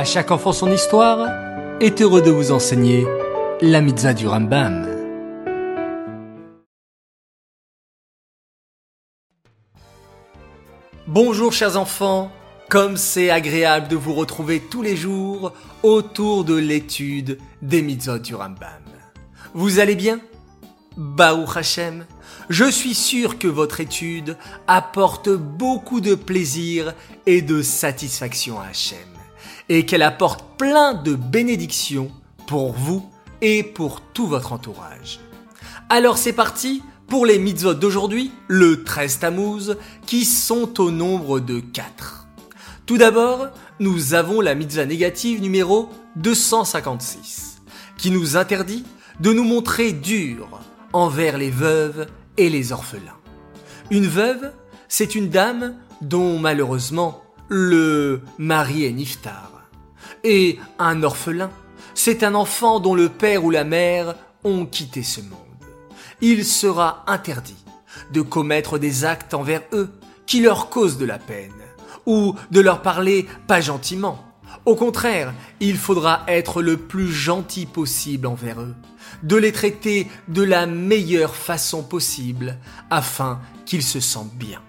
À chaque enfant son histoire est heureux de vous enseigner la mitzvah du Rambam. Bonjour chers enfants, comme c'est agréable de vous retrouver tous les jours autour de l'étude des mitzvot du Rambam. Vous allez bien? Baruch Hashem, je suis sûr que votre étude apporte beaucoup de plaisir et de satisfaction à Hachem, et qu'elle apporte plein de bénédictions pour vous et pour tout votre entourage. Alors c'est parti pour les mitzvot d'aujourd'hui, le 13 Tammuz, qui sont au nombre de 4. Tout d'abord, nous avons la mitzvah négative numéro 256, qui nous interdit de nous montrer durs envers les veuves et les orphelins. Une veuve, c'est une dame dont malheureusement le mari est niftar. Et un orphelin, c'est un enfant dont le père ou la mère ont quitté ce monde il sera interdit de commettre des actes envers eux qui leur causent de la peine, ou de leur parler pas gentiment. Au contraire, il faudra être le plus gentil possible envers eux, de les traiter de la meilleure façon possible, afin qu'ils se sentent bien.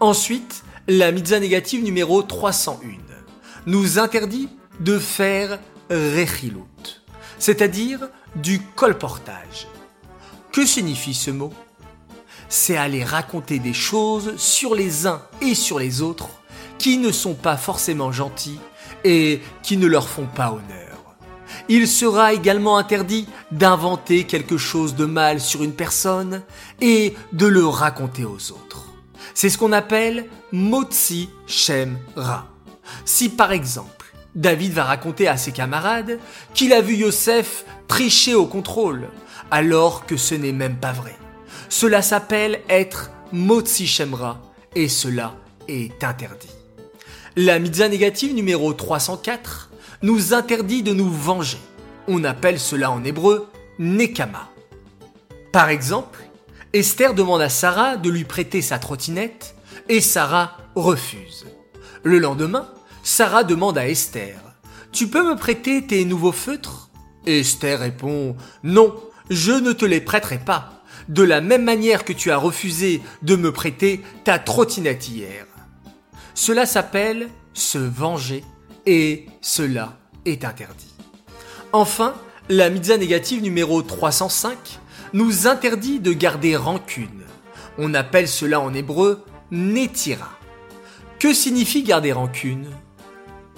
Ensuite, la mitzvah négative numéro 301 nous interdit de faire rechilut, c'est-à-dire du colportage. Que signifie ce mot? C'est aller raconter des choses sur les uns et sur les autres qui ne sont pas forcément gentils et qui ne leur font pas honneur. Il sera également interdit d'inventer quelque chose de mal sur une personne et de le raconter aux autres. C'est ce qu'on appelle Motsi Shem Ra. Si par exemple, David va raconter à ses camarades qu'il a vu Yosef tricher au contrôle alors que ce n'est même pas vrai. Cela s'appelle être Motsi Shemra et cela est interdit. La mitzvah négative numéro 304 nous interdit de nous venger. On appelle cela en hébreu Nekama. Par exemple, Esther demande à Sarah de lui prêter sa trottinette et Sarah refuse. Le lendemain, Sarah demande à Esther Tu peux me prêter tes nouveaux feutres? Esther répond Non, je ne te les prêterai pas, de la même manière que tu as refusé de me prêter ta trottinette hier. Cela s'appelle se venger et cela est interdit. Enfin, la mitzvah négative numéro 305 nous interdit de garder rancune. On appelle cela en hébreu netira. Que signifie garder rancune?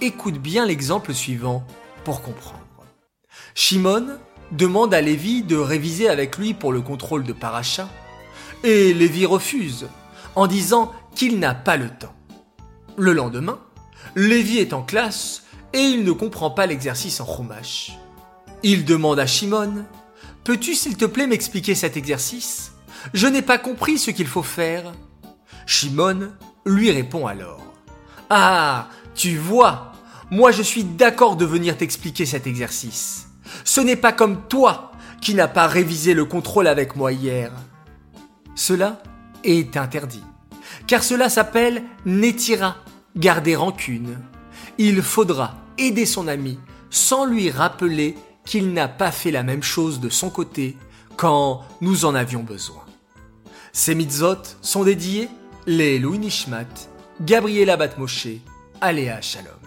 Écoute bien l'exemple suivant pour comprendre. Shimon demande à Lévi de réviser avec lui pour le contrôle de Paracha, et Lévi refuse, en disant qu'il n'a pas le temps. Le lendemain, Lévi est en classe et il ne comprend pas l'exercice en Chumash. Il demande à Shimon Peux-tu s'il te plaît m'expliquer cet exercice? Je n'ai pas compris ce qu'il faut faire. Shimon lui répond alors Ah, tu vois, moi je suis d'accord de venir t'expliquer cet exercice. Ce n'est pas comme toi qui n'as pas révisé le contrôle avec moi hier. Cela est interdit, car cela s'appelle netira, garder rancune. Il faudra aider son ami sans lui rappeler qu'il n'a pas fait la même chose de son côté quand nous en avions besoin. Ces mitzvot sont dédiés les Louis Nishmat, Gabriela Batmoshe, Aléa Shalom.